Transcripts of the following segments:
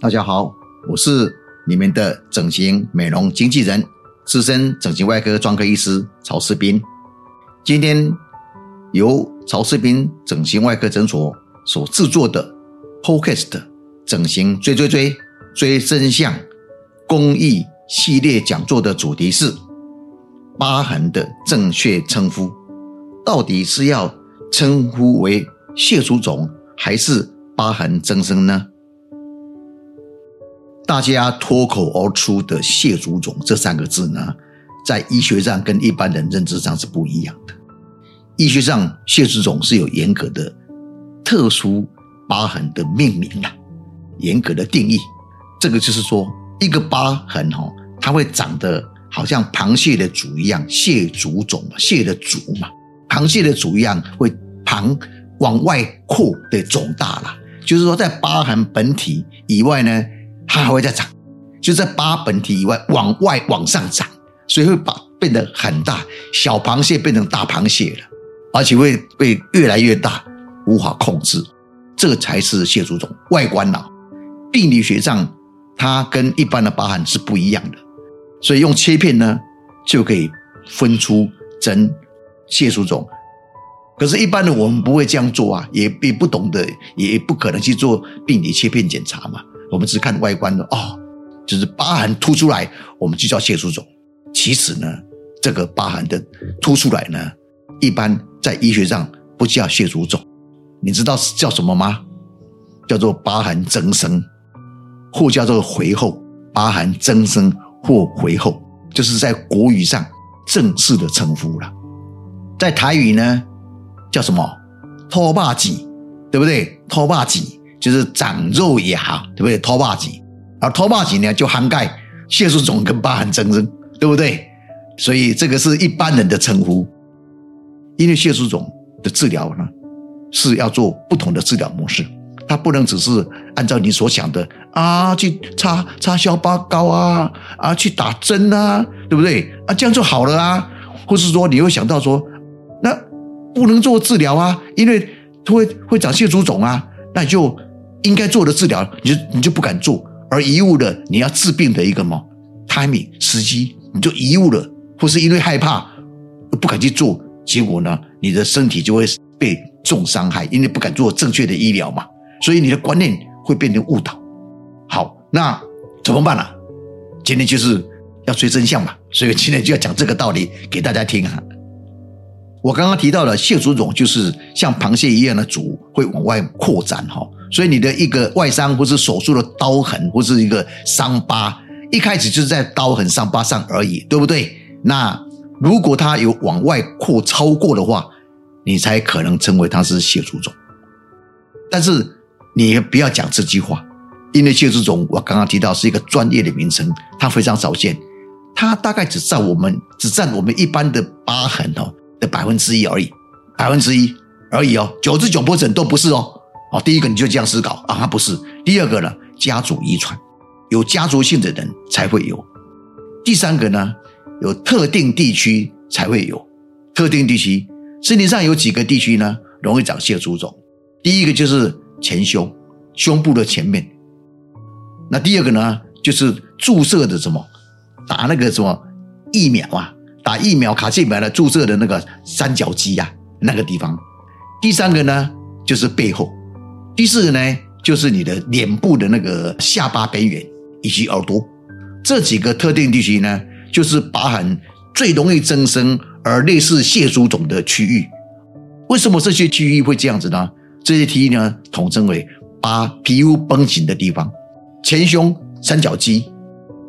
大家好，我是你们的整形美容经纪人、资深整形外科专科医师曹世斌。今天由曹世斌整形外科诊所所制作的 Podcast 整形追追追追真相公益系列讲座的主题是疤痕的正确称呼，到底是要称呼为蟹足肿还是疤痕增生呢？大家脱口而出的“蟹足肿”这三个字呢，在医学上跟一般人认知上是不一样的。医学上，蟹足肿是有严格的、特殊疤痕的命名的，严格的定义。这个就是说，一个疤痕哦，它会长得好像螃蟹的足一样，蟹足肿嘛，蟹的足嘛，螃蟹的足一样会旁往外扩的肿大了。就是说，在疤痕本体以外呢。它还会再长，就在疤本体以外往外往上长，所以会把变得很大，小螃蟹变成大螃蟹了，而且会被越来越大，无法控制。这才是蟹足肿外观呐。病理学上，它跟一般的疤痕是不一样的，所以用切片呢就可以分出真蟹足肿。可是，一般的我们不会这样做啊，也也不懂得，也不可能去做病理切片检查嘛。我们只看外观的哦，就是疤痕凸出来，我们就叫蟹足肿。其实呢，这个疤痕的凸出来呢，一般在医学上不叫蟹足肿，你知道是叫什么吗？叫做疤痕增生，或叫做回后疤痕增生或回后，就是在国语上正式的称呼了。在台语呢，叫什么？拖把肌，对不对？拖把肌。就是长肉也好，对不对？脱疤肌，而脱疤肌呢，就涵盖蟹足肿跟疤痕增生，对不对？所以这个是一般人的称呼。因为蟹足肿的治疗呢，是要做不同的治疗模式，它不能只是按照你所想的啊，去擦擦消疤膏啊，啊，去打针啊，对不对？啊，这样就好了啊？或是说你会想到说，那不能做治疗啊，因为会会长蟹足肿啊，那就。应该做的治疗，你就你就不敢做，而贻误了你要治病的一个么 timing 时机，你就贻误了，或是因为害怕不敢去做，结果呢，你的身体就会被重伤害，因为不敢做正确的医疗嘛，所以你的观念会变成误导。好，那怎么办呢？今天就是要追真相嘛，所以今天就要讲这个道理给大家听哈。我刚刚提到了蟹足肿，就是像螃蟹一样的足会往外扩展哈。所以你的一个外伤或是手术的刀痕或是一个伤疤，一开始就是在刀痕伤疤上而已，对不对？那如果它有往外扩超过的话，你才可能称为它是血族肿。但是你不要讲这句话，因为血族肿我刚刚提到是一个专业的名称，它非常少见，它大概只占我们只占我们一般的疤痕哦的百分之一而已，百分之一而已哦，九十九不整都不是哦。哦，第一个你就这样思考啊，不是。第二个呢，家族遗传，有家族性的人才会有。第三个呢，有特定地区才会有。特定地区，身体上有几个地区呢，容易长蟹足肿。第一个就是前胸，胸部的前面。那第二个呢，就是注射的什么，打那个什么疫苗啊，打疫苗卡介苗的注射的那个三角肌呀，那个地方。第三个呢，就是背后。第四个呢，就是你的脸部的那个下巴边缘以及耳朵这几个特定地区呢，就是疤痕最容易增生而类似蟹足肿的区域。为什么这些区域会这样子呢？这些区域呢，统称为疤皮肤绷紧的地方，前胸、三角肌、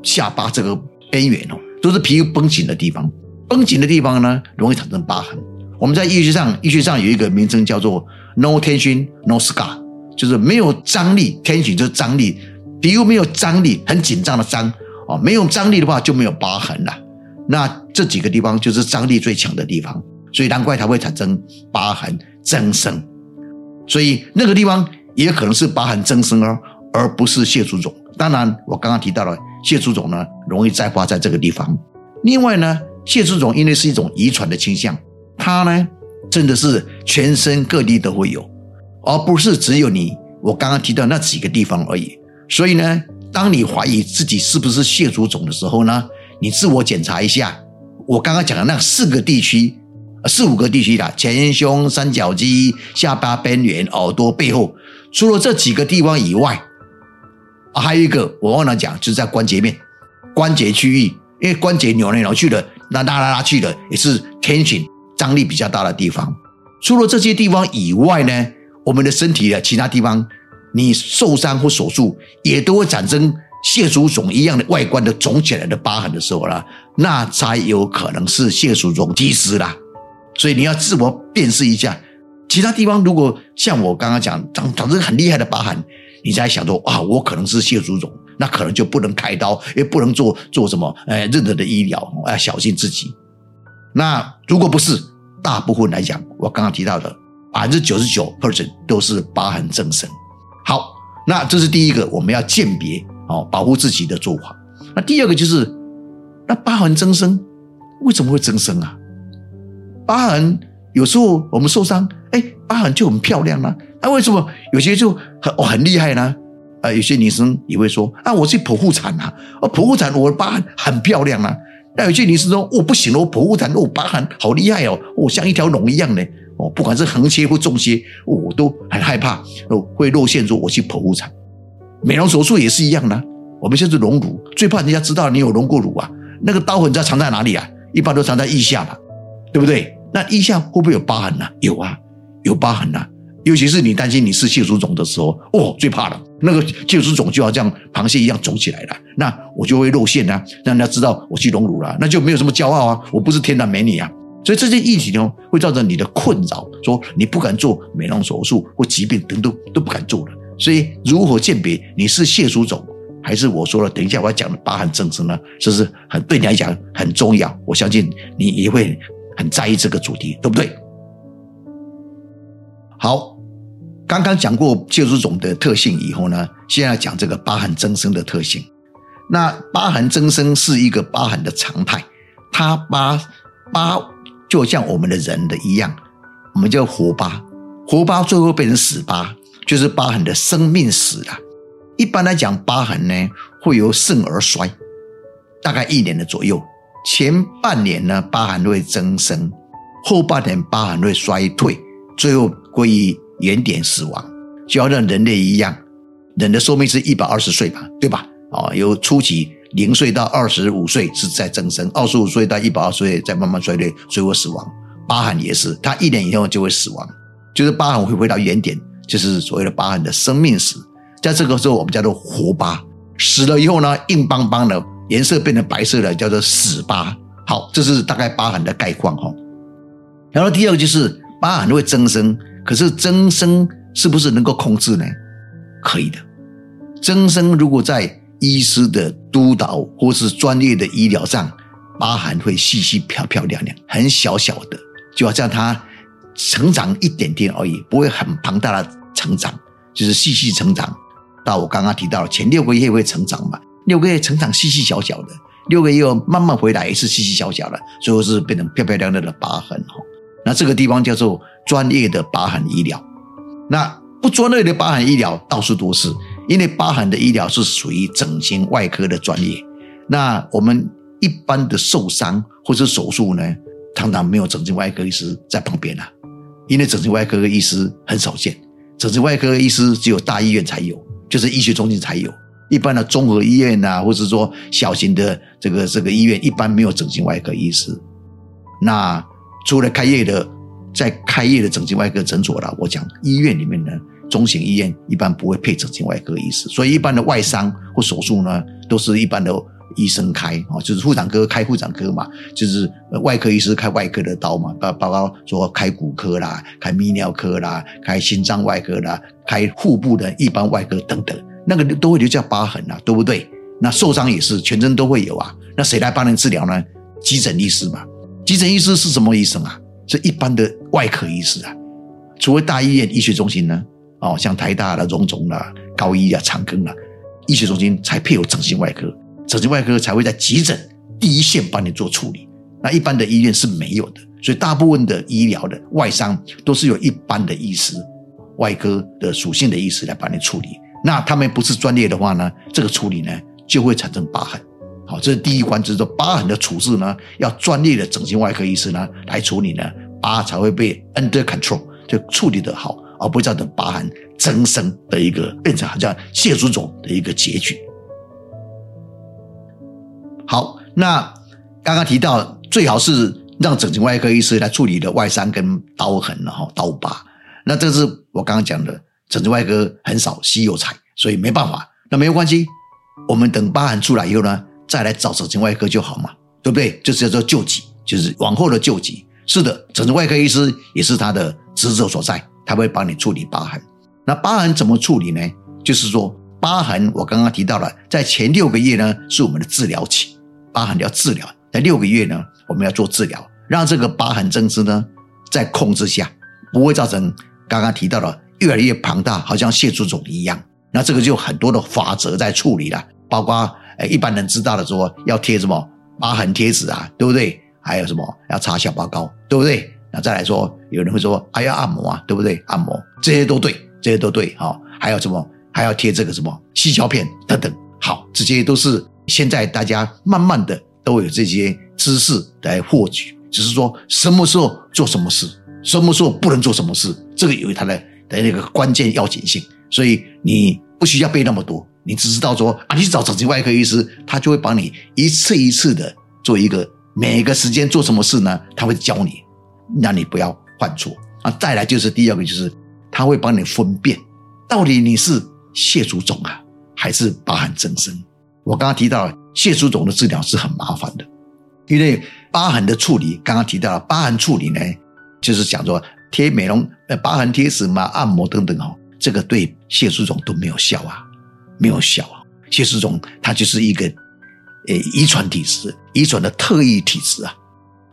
下巴这个边缘哦，都是皮肤绷紧的地方。绷紧的地方呢，容易产生疤痕。我们在医学上，医学上有一个名称叫做 “no tension no scar”。就是没有张力，天性就是张力，皮肤没有张力，很紧张的张哦，没有张力的话就没有疤痕了。那这几个地方就是张力最强的地方，所以难怪它会产生疤痕增生。所以那个地方也可能是疤痕增生哦，而不是蟹足肿。当然，我刚刚提到了蟹足肿呢，容易再发在这个地方。另外呢，蟹足肿因为是一种遗传的倾向，它呢真的是全身各地都会有。而不是只有你我刚刚提到那几个地方而已，所以呢，当你怀疑自己是不是蟹足肿的时候呢，你自我检查一下。我刚刚讲的那四个地区，四五个地区的前胸、三角肌、下巴边缘、耳朵背后，除了这几个地方以外，啊，还有一个我忘了讲，就是在关节面、关节区域，因为关节扭来扭去的、那拉拉拉去的，也是 tension 张力比较大的地方。除了这些地方以外呢，我们的身体的其他地方，你受伤或手术也都会产生。蟹足肿一样的外观的肿起来的疤痕的时候呢，那才有可能是蟹足肿积食啦。所以你要自我辨识一下，其他地方如果像我刚刚讲长长成很厉害的疤痕，你在想说啊，我可能是蟹足肿，那可能就不能开刀，也不能做做什么，哎，任何的医疗要小心自己。那如果不是，大部分来讲，我刚刚提到的百分之九十九 percent 都是疤痕增生。好，那这是第一个我们要鉴别。哦，保护自己的做法。那第二个就是，那疤痕增生为什么会增生啊？疤痕有时候我们受伤，哎，疤痕就很漂亮啊。那为什么有些就很哦很厉害呢？啊，有些女生也会说啊，我去剖腹产啊，哦，剖腹产我的疤痕很漂亮啊。那有些女士说，我不行了，我剖腹产，我疤痕好厉害哦，我像一条龙一样的哦，不管是横切或纵切，我都很害怕，哦，会露馅，说我去剖腹产。美容手术也是一样的，我们现在隆乳最怕人家知道你有隆过乳啊，那个刀痕在藏在哪里啊？一般都藏在腋下嘛，对不对？那腋下会不会有疤痕呢？有啊，有疤痕呐。尤其是你担心你是蟹足肿的时候，哦，最怕了，那个蟹足肿就要像螃蟹一样肿起来了，那我就会露馅啊，让人家知道我去隆乳了，那就没有什么骄傲啊，我不是天然美女啊。所以这些议题呢，会造成你的困扰，说你不敢做美容手术或疾病等都都不敢做了。所以，如何鉴别你是蟹足肿，还是我说了，等一下我要讲的疤痕增生呢？这是很对你来讲很重要。我相信你也会很在意这个主题，对不对？好，刚刚讲过蟹足肿的特性以后呢，现在讲这个疤痕增生的特性。那疤痕增生是一个疤痕的常态，它疤疤就像我们的人的一样，我们叫活疤，活疤最后变成死疤。就是疤痕的生命死了。一般来讲，疤痕呢会由盛而衰，大概一年的左右。前半年呢，疤痕会增生；后半年疤痕会衰退，最后归于原点死亡。就要像人类一样，人的寿命是一百二十岁吧，对吧？啊，由初期零岁到二十五岁是在增生，二十五岁到一百二十岁再慢慢衰退，最后死亡。疤痕也是，它一年以后就会死亡，就是疤痕会回到原点。就是所谓的疤痕的生命史，在这个时候我们叫做活疤，死了以后呢，硬邦邦的，颜色变成白色的，叫做死疤。好，这是大概疤痕的概况哈。然后第二个就是疤痕会增生，可是增生是不是能够控制呢？可以的。增生如果在医师的督导或是专业的医疗上，疤痕会细细漂漂亮亮，很小小的，就好像它成长一点点而已，不会很庞大的。成长就是细细成长，到我刚刚提到前六个月会成长嘛？六个月成长细细小小的，六个月慢慢回来也是细细小小的，最后是变成漂漂亮亮的疤痕哦。那这个地方叫做专业的疤痕医疗。那不专业的疤痕医疗到处都是，因为疤痕的医疗是属于整形外科的专业。那我们一般的受伤或者手术呢，常常没有整形外科医师在旁边啊，因为整形外科医师很少见。整形外科医师只有大医院才有，就是医学中心才有。一般的综合医院呐，或者说小型的这个这个医院，一般没有整形外科医师。那除了开业的，在开业的整形外科诊所了，我讲医院里面呢，中型医院一般不会配整形外科医师，所以一般的外伤或手术呢，都是一般的。医生开啊，就是妇产科开妇产科嘛，就是外科医师开外科的刀嘛，包包括说开骨科啦、开泌尿科啦、开心脏外科啦、开腹部的一般外科等等，那个都会留下疤痕啊，对不对？那受伤也是全身都会有啊，那谁来帮人治疗呢？急诊医师嘛，急诊医师是什么医生啊？是一般的外科医师啊，除非大医院医学中心呢，哦，像台大的荣总啦、高医啊、长庚啊，医学中心才配有整形外科。整形外科才会在急诊第一线帮你做处理，那一般的医院是没有的，所以大部分的医疗的外伤都是由一般的医师、外科的属性的医师来帮你处理。那他们不是专业的话呢，这个处理呢就会产生疤痕。好，这是第一关，就是疤痕的处置呢，要专业的整形外科医师呢来处理呢，疤才会被 under control，就处理的好，而不会造成疤痕增生的一个变成好像血肿肿的一个结局。好，那刚刚提到最好是让整形外科医师来处理的外伤跟刀痕，然后刀疤。那这是我刚刚讲的，整形外科很少稀有材，所以没办法。那没有关系，我们等疤痕出来以后呢？再来找整形外科就好嘛，对不对？就是叫做救急，就是往后的救急。是的，整形外科医师也是他的职责所在，他会帮你处理疤痕。那疤痕怎么处理呢？就是说，疤痕我刚刚提到了，在前六个月呢是我们的治疗期，疤痕要治疗，在六个月呢我们要做治疗，让这个疤痕增生呢在控制下，不会造成刚刚提到的越来越庞大，好像蟹足肿一样。那这个就很多的法则在处理了，包括。哎，一般人知道的说要贴什么疤痕贴纸啊，对不对？还有什么要擦小包膏，对不对？那再来说，有人会说还要按摩啊，对不对？按摩这些都对，这些都对哈。还有什么还要贴这个什么细胶片等等，好，这些都是现在大家慢慢的都有这些知识来获取，只是说什么时候做什么事，什么时候不能做什么事，这个有它的的那个关键要紧性，所以你不需要背那么多。你只知道说啊，你去找整形外科医师，他就会帮你一次一次的做一个每个时间做什么事呢？他会教你，让你不要犯错啊。再来就是第二个，就是他会帮你分辨到底你是蟹足肿啊，还是疤痕增生。我刚刚提到蟹足肿的治疗是很麻烦的，因为疤痕的处理，刚刚提到了疤痕处理呢，就是讲说贴美容呃疤痕贴纸嘛、按摩等等哦，这个对蟹足肿都没有效啊。没有效啊，谢氏种它就是一个，呃，遗传体质，遗传的特异体质啊，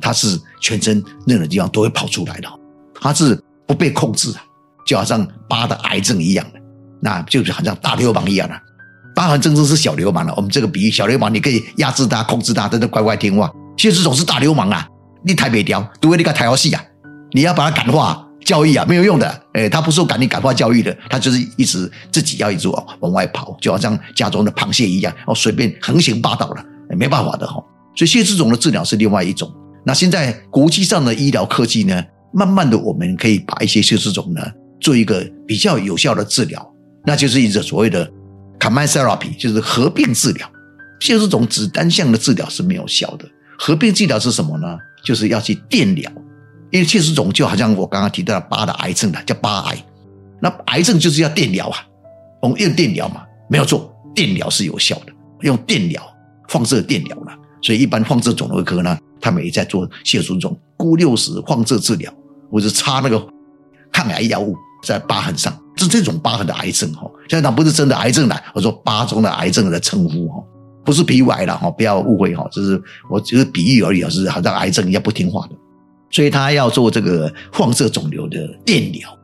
它是全身任何地方都会跑出来的，它是不被控制的，就好像疤的癌症一样的，那就是好像大流氓一样的，疤痕真正是小流氓了。我们这个比喻，小流氓你可以压制他、控制他，真的乖乖听话。谢世忠是大流氓啊，你太北雕，除非你个台游戏啊，你要把他感化。教育啊，没有用的，哎，他不受感你感化教育的，他就是一直自己要一直往往外跑，就好像家中的螃蟹一样，哦，随便横行霸道了，没办法的哈。所以，谢氏种的治疗是另外一种。那现在国际上的医疗科技呢，慢慢的我们可以把一些谢氏种呢做一个比较有效的治疗，那就是一个所谓的 c o m m n therapy，就是合并治疗。谢氏种只单向的治疗是没有效的，合并治疗是什么呢？就是要去电疗。因为切除肿就好像我刚刚提到的疤的癌症的，叫疤癌。那癌症就是要电疗啊，我们用电疗嘛，没有错，电疗是有效的，用电疗、放射电疗了。所以一般放射肿瘤科呢，他们也在做切除肿钴六十放射治疗，或者插那个抗癌药物在疤痕上，是这种疤痕的癌症哈。现在它不是真的癌症了，我说疤中的癌症的称呼哈，不是皮肤癌了哈，不要误会哈，就是我只是比喻而已啊，是好像癌症一样不听话的。所以他要做这个放射肿瘤的电疗，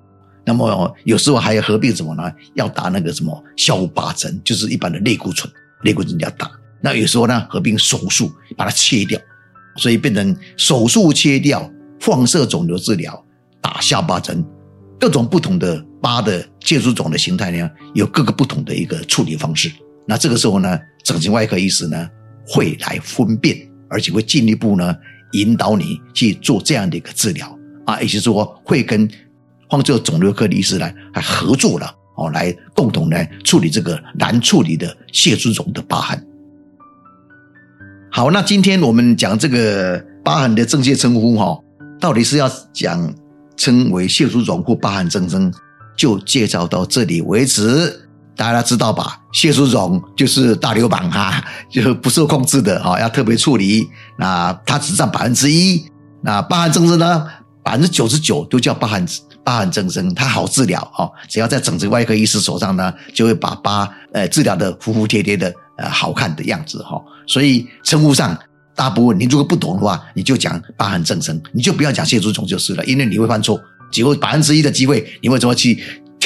那么有时候还要合并什么呢？要打那个什么消疤针，就是一般的类固醇，类固醇要打。那有时候呢，合并手术把它切掉，所以变成手术切掉放射肿瘤治疗，打消疤针，各种不同的疤的切除肿的形态呢，有各个不同的一个处理方式。那这个时候呢，整形外科医师呢会来分辨，而且会进一步呢。引导你去做这样的一个治疗啊，也就是说会跟放射肿瘤科的医师来还合作了哦，来共同来处理这个难处理的血足肿的疤痕。好，那今天我们讲这个疤痕的正确称呼哈，到底是要讲称为血足肿或疤痕增生，就介绍到这里为止。大家知道吧？血足肿就是大流氓哈，就不受控制的哈，要特别处理。那它只占百分之一。那疤痕增生呢？百分之九十九都叫疤痕疤痕增生，它好治疗哈。只要在整形外科医师手上呢，就会把疤呃治疗的服服帖帖的呃好看的样子哈。所以称呼上大部分你如果不懂的话，你就讲疤痕增生，你就不要讲血足肿就是了，因为你会犯错，只有百分之一的机会，你为什么去？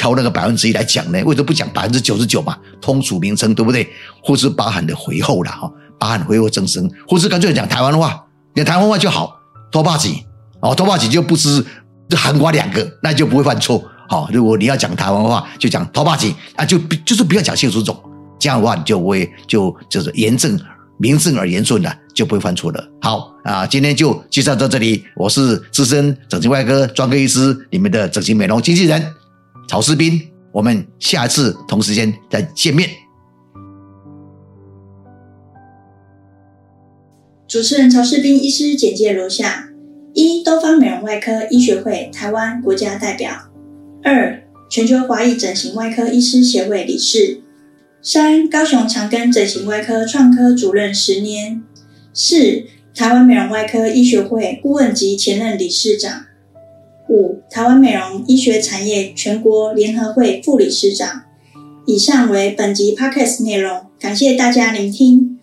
挑那个百分之一来讲呢？为什么不讲百分之九十九嘛？通俗名称对不对？或是疤痕的回后了哈，疤痕回后增生，或是干脆讲台湾话，讲台湾话就好。拖把几哦，拖把几就不是就含瓜两个，那就不会犯错好，如果你要讲台湾话，就讲头发紧啊，就就是不要讲谢祖总，这样的话你就会就就是严正名正而言顺的，就不会犯错了。好啊，今天就介绍到这里，我是资深整形外科专科医师，你们的整形美容经纪人曹世斌，我们下次同时间再见面。主持人曹世斌医师简介如下：一、东方美容外科医学会台湾国家代表；二、全球华裔整形外科医师协会理事；三、高雄长庚整形外科创科主任十年；四、台湾美容外科医学会顾问及前任理事长；五、台湾美容医学产业全国联合会副理事长。以上为本集 podcast 内容，感谢大家聆听。